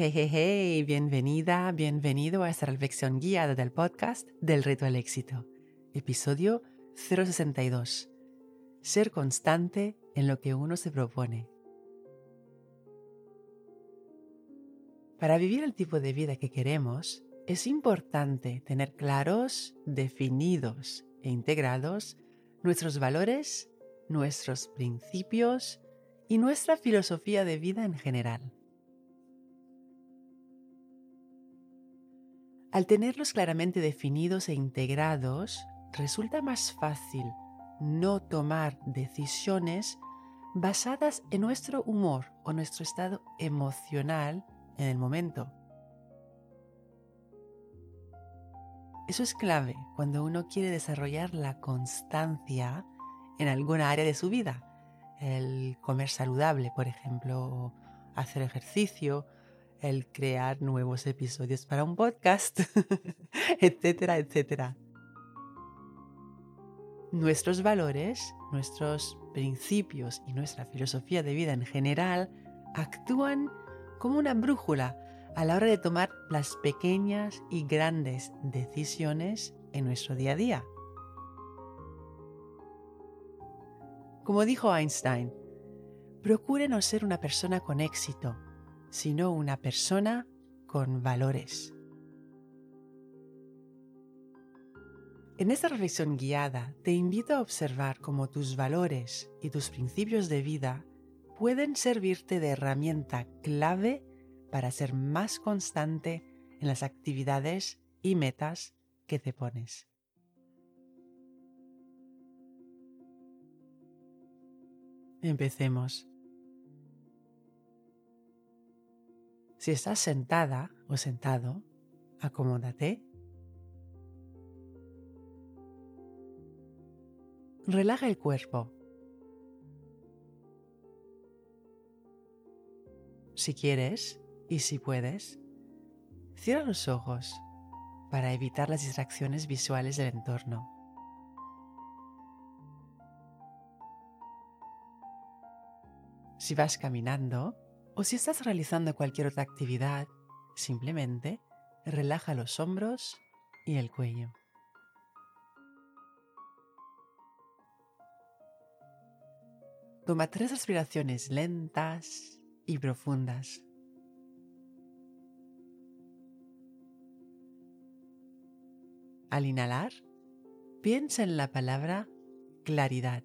Hey, hey, hey, bienvenida, bienvenido a esta reflexión guiada del podcast del reto al éxito. Episodio 062. Ser constante en lo que uno se propone. Para vivir el tipo de vida que queremos, es importante tener claros, definidos e integrados nuestros valores, nuestros principios y nuestra filosofía de vida en general. Al tenerlos claramente definidos e integrados, resulta más fácil no tomar decisiones basadas en nuestro humor o nuestro estado emocional en el momento. Eso es clave cuando uno quiere desarrollar la constancia en alguna área de su vida. El comer saludable, por ejemplo, hacer ejercicio, el crear nuevos episodios para un podcast, etcétera, etcétera. Nuestros valores, nuestros principios y nuestra filosofía de vida en general actúan como una brújula a la hora de tomar las pequeñas y grandes decisiones en nuestro día a día. Como dijo Einstein, procure no ser una persona con éxito, sino una persona con valores. En esta reflexión guiada te invito a observar cómo tus valores y tus principios de vida pueden servirte de herramienta clave para ser más constante en las actividades y metas que te pones. Empecemos. Si estás sentada o sentado, acomódate. Relaja el cuerpo. Si quieres y si puedes, cierra los ojos para evitar las distracciones visuales del entorno. Si vas caminando, o si estás realizando cualquier otra actividad, simplemente relaja los hombros y el cuello. Toma tres respiraciones lentas y profundas. Al inhalar, piensa en la palabra claridad.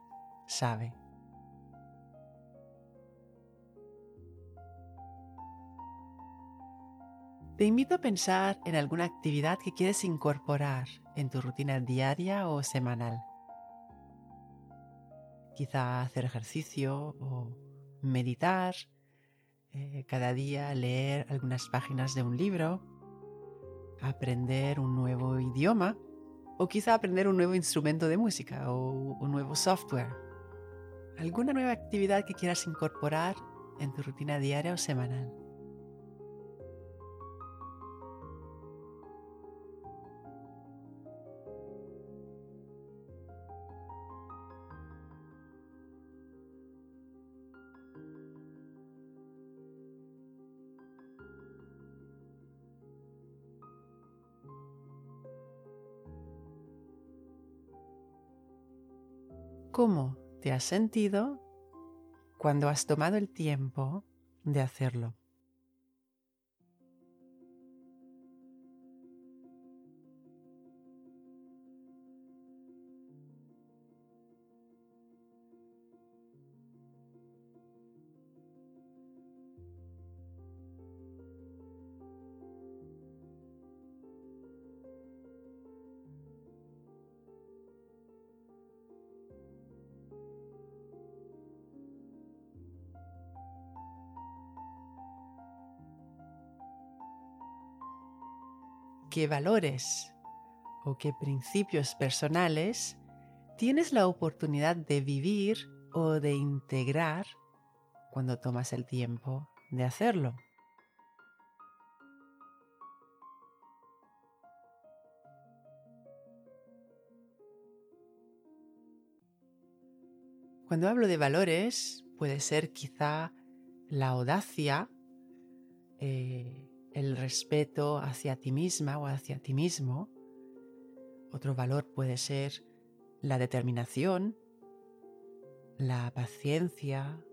sabe. Te invito a pensar en alguna actividad que quieres incorporar en tu rutina diaria o semanal. Quizá hacer ejercicio o meditar, eh, cada día leer algunas páginas de un libro, aprender un nuevo idioma o quizá aprender un nuevo instrumento de música o un nuevo software alguna nueva actividad que quieras incorporar en tu rutina diaria o semanal. ¿Cómo te has sentido cuando has tomado el tiempo de hacerlo. Qué valores o qué principios personales tienes la oportunidad de vivir o de integrar cuando tomas el tiempo de hacerlo. Cuando hablo de valores, puede ser quizá la audacia, eh, el respeto hacia ti misma o hacia ti mismo. Otro valor puede ser la determinación, la paciencia.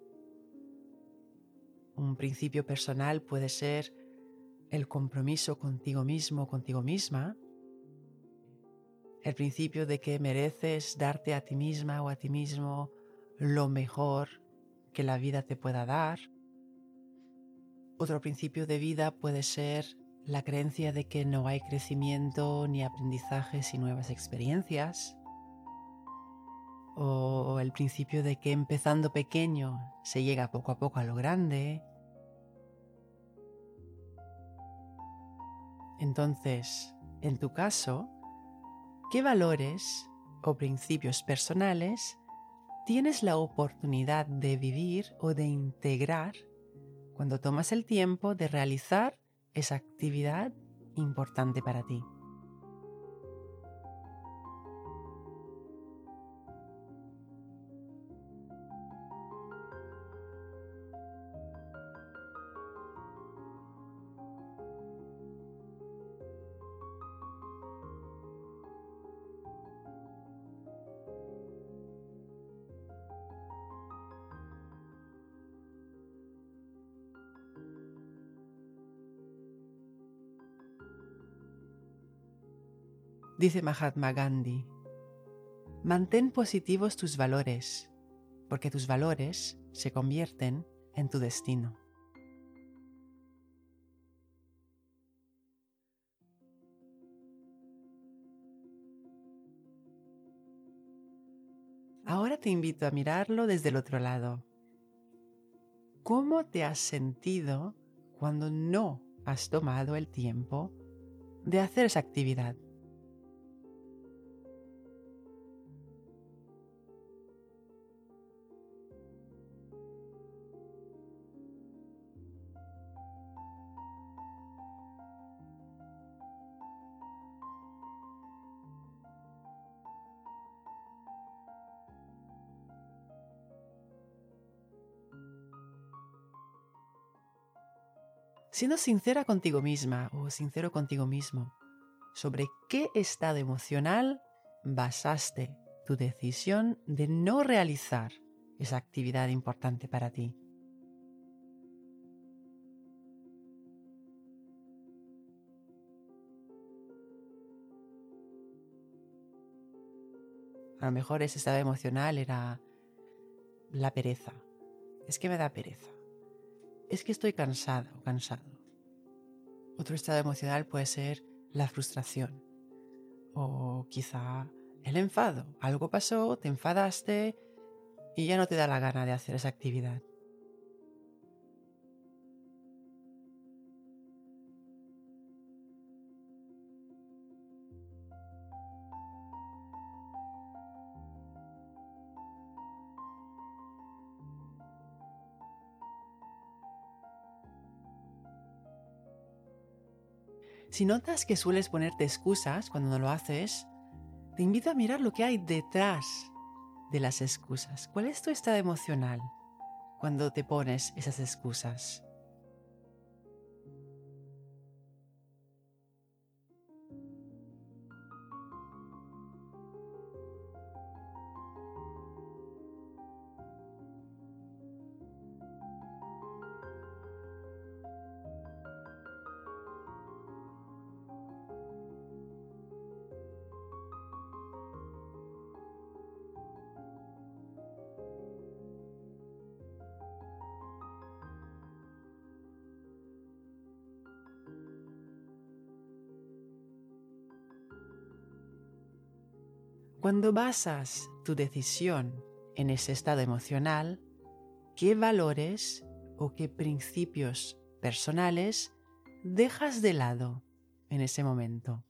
Un principio personal puede ser el compromiso contigo mismo, contigo misma. El principio de que mereces darte a ti misma o a ti mismo lo mejor que la vida te pueda dar. Otro principio de vida puede ser la creencia de que no hay crecimiento ni aprendizajes y nuevas experiencias. O el principio de que empezando pequeño se llega poco a poco a lo grande. Entonces, en tu caso, ¿qué valores o principios personales tienes la oportunidad de vivir o de integrar cuando tomas el tiempo de realizar esa actividad importante para ti. Dice Mahatma Gandhi, mantén positivos tus valores, porque tus valores se convierten en tu destino. Ahora te invito a mirarlo desde el otro lado. ¿Cómo te has sentido cuando no has tomado el tiempo de hacer esa actividad? Siendo sincera contigo misma o sincero contigo mismo sobre qué estado emocional basaste tu decisión de no realizar esa actividad importante para ti. A lo mejor ese estado emocional era la pereza. Es que me da pereza es que estoy cansada o cansado. Otro estado emocional puede ser la frustración o quizá el enfado. Algo pasó, te enfadaste y ya no te da la gana de hacer esa actividad. Si notas que sueles ponerte excusas cuando no lo haces, te invito a mirar lo que hay detrás de las excusas. ¿Cuál es tu estado emocional cuando te pones esas excusas? Cuando basas tu decisión en ese estado emocional, ¿qué valores o qué principios personales dejas de lado en ese momento.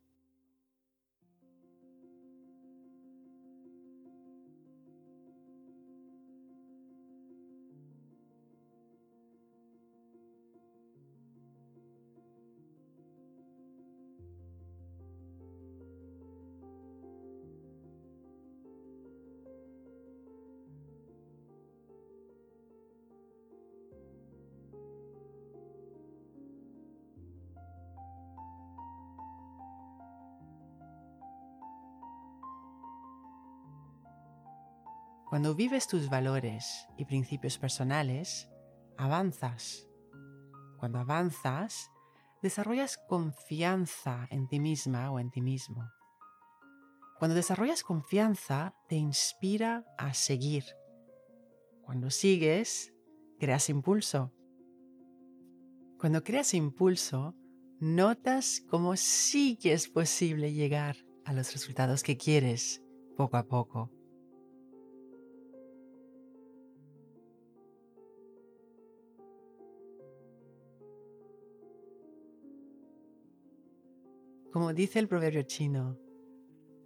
Cuando vives tus valores y principios personales, avanzas. Cuando avanzas, desarrollas confianza en ti misma o en ti mismo. Cuando desarrollas confianza, te inspira a seguir. Cuando sigues, creas impulso. Cuando creas impulso, notas cómo sí que es posible llegar a los resultados que quieres poco a poco. Como dice el proverbio chino,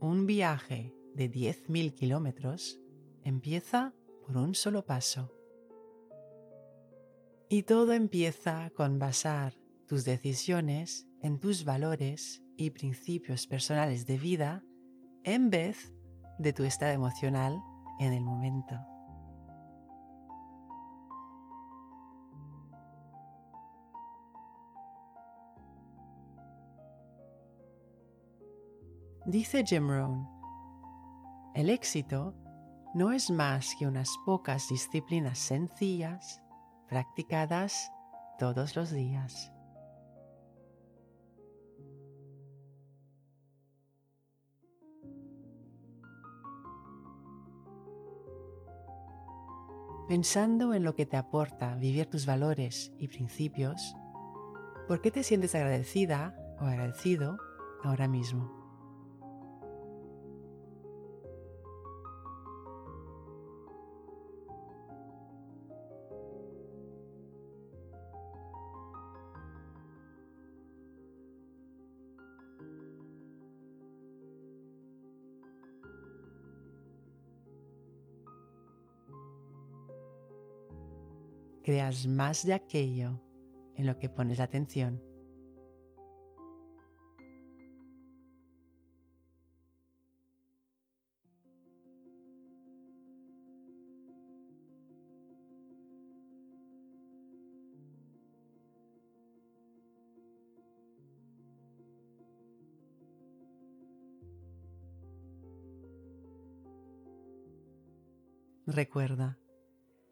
un viaje de 10.000 kilómetros empieza por un solo paso. Y todo empieza con basar tus decisiones en tus valores y principios personales de vida en vez de tu estado emocional en el momento. Dice Jim Rohn, el éxito no es más que unas pocas disciplinas sencillas practicadas todos los días. Pensando en lo que te aporta vivir tus valores y principios, ¿por qué te sientes agradecida o agradecido ahora mismo? Creas más de aquello en lo que pones la atención. Recuerda,